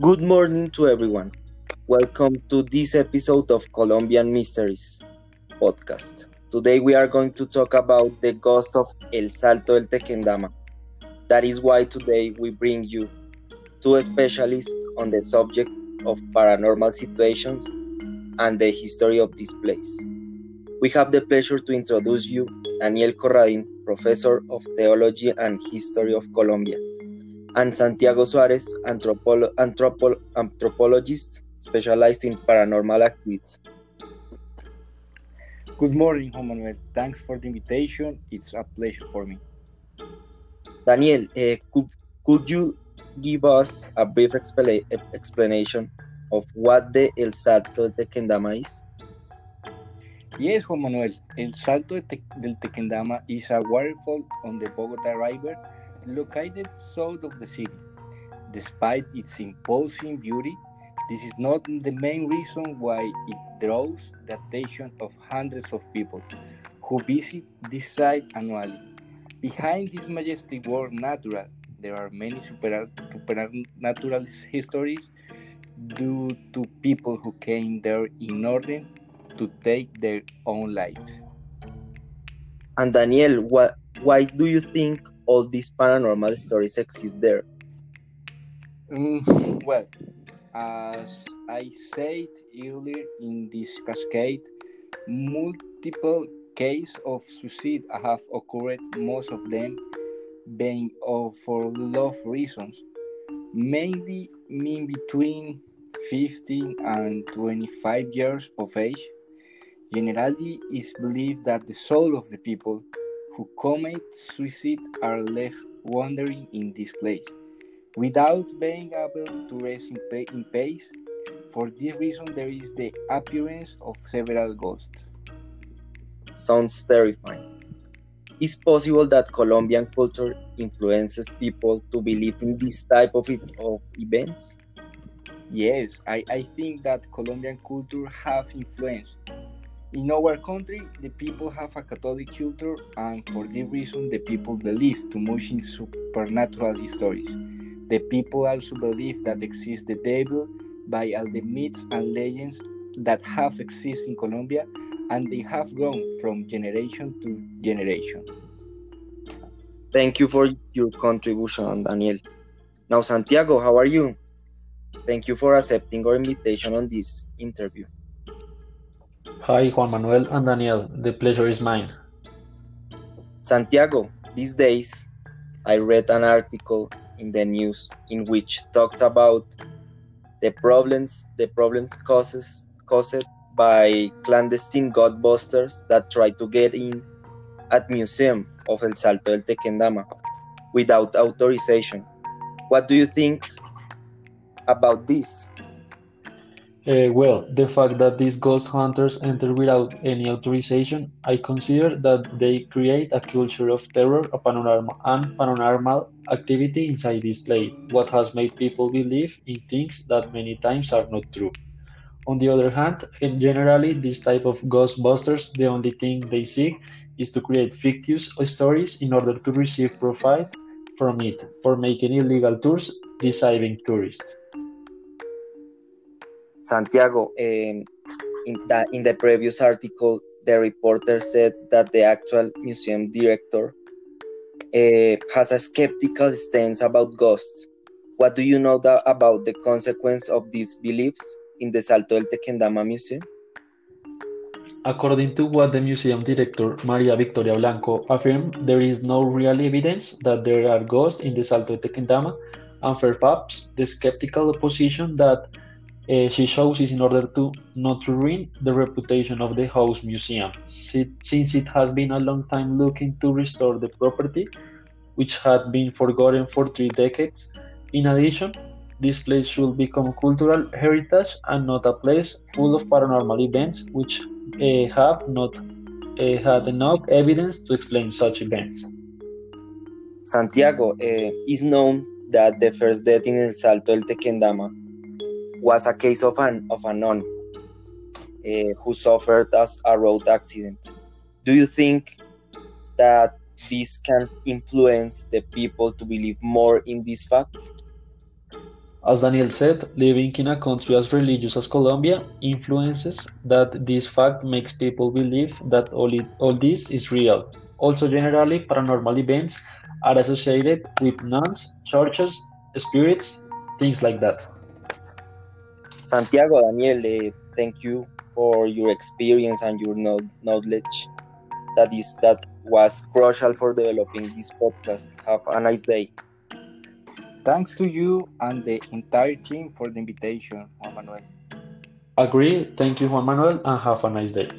Good morning to everyone. Welcome to this episode of Colombian Mysteries podcast. Today we are going to talk about the ghost of El Salto del Tequendama. That is why today we bring you two specialists on the subject of paranormal situations and the history of this place. We have the pleasure to introduce you Daniel Corradin, professor of theology and history of Colombia, and Santiago Suarez, anthropolo anthropo anthropologist specialized in paranormal activities. Good morning, Juan Manuel. Thanks for the invitation. It's a pleasure for me. Daniel, uh, could, could you give us a brief expla explanation of what the El Salto del Tequendama is? Yes, Juan Manuel. El Salto del Tequendama is a waterfall on the Bogota River located south of the city. Despite its imposing beauty, this is not the main reason why it draws the attention of hundreds of people who visit this site annually. Behind this majestic world natural, there are many supernatural histories due to people who came there in order to take their own lives. And Daniel, what, why do you think all these paranormal stories exist there? Mm, well, as I said earlier in this cascade, multiple cases of suicide have occurred, most of them being of for love reasons, mainly mean between 15 and 25 years of age. Generally, it's believed that the soul of the people who commit suicide are left wandering in this place without being able to rest in, peace. For this reason, there is the appearance of several ghosts. Sounds terrifying. Is possible that Colombian culture influences people to believe in this type of, of events? Yes, I, I think that Colombian culture have influence. In our country, the people have a Catholic culture, and for this reason, the people believe too much in supernatural stories. The people also believe that exists the devil by all the myths and legends that have existed in Colombia and they have grown from generation to generation. Thank you for your contribution, Daniel. Now, Santiago, how are you? Thank you for accepting our invitation on this interview. Hi, Juan Manuel and Daniel. The pleasure is mine. Santiago, these days I read an article in the news in which talked about the problems the problems causes caused by clandestine ghostbusters that try to get in at museum of El Salto del Tequendama without authorization. What do you think about this? Uh, well, the fact that these ghost hunters enter without any authorization, I consider that they create a culture of terror paranormal, and paranormal activity inside this place, what has made people believe in things that many times are not true. On the other hand, generally, this type of ghostbusters, the only thing they seek is to create fictitious stories in order to receive profit from it for making illegal tours deceiving tourists. Santiago, um, in, that, in the previous article, the reporter said that the actual museum director uh, has a skeptical stance about ghosts. What do you know that, about the consequence of these beliefs in the Salto del Tequendama Museum? According to what the museum director Maria Victoria Blanco affirmed, there is no real evidence that there are ghosts in the Salto del Tequendama, and perhaps the skeptical position that uh, she shows is in order to not ruin the reputation of the house museum, since it has been a long time looking to restore the property, which had been forgotten for three decades. In addition, this place should become cultural heritage and not a place full of paranormal events which uh, have not uh, had enough evidence to explain such events. Santiago is known that the first death in El Salto del Tequendama was a case of an of a nun uh, who suffered as a road accident. Do you think that this can influence the people to believe more in these facts? As Daniel said, living in a country as religious as Colombia influences that this fact makes people believe that all, it, all this is real. Also, generally, paranormal events are associated with nuns, churches, spirits, things like that. Santiago, Daniel, uh, thank you for your experience and your knowledge. That is that was crucial for developing this podcast. Have a nice day. Thanks to you and the entire team for the invitation, Juan Manuel. Agree. Thank you, Juan Manuel, and have a nice day.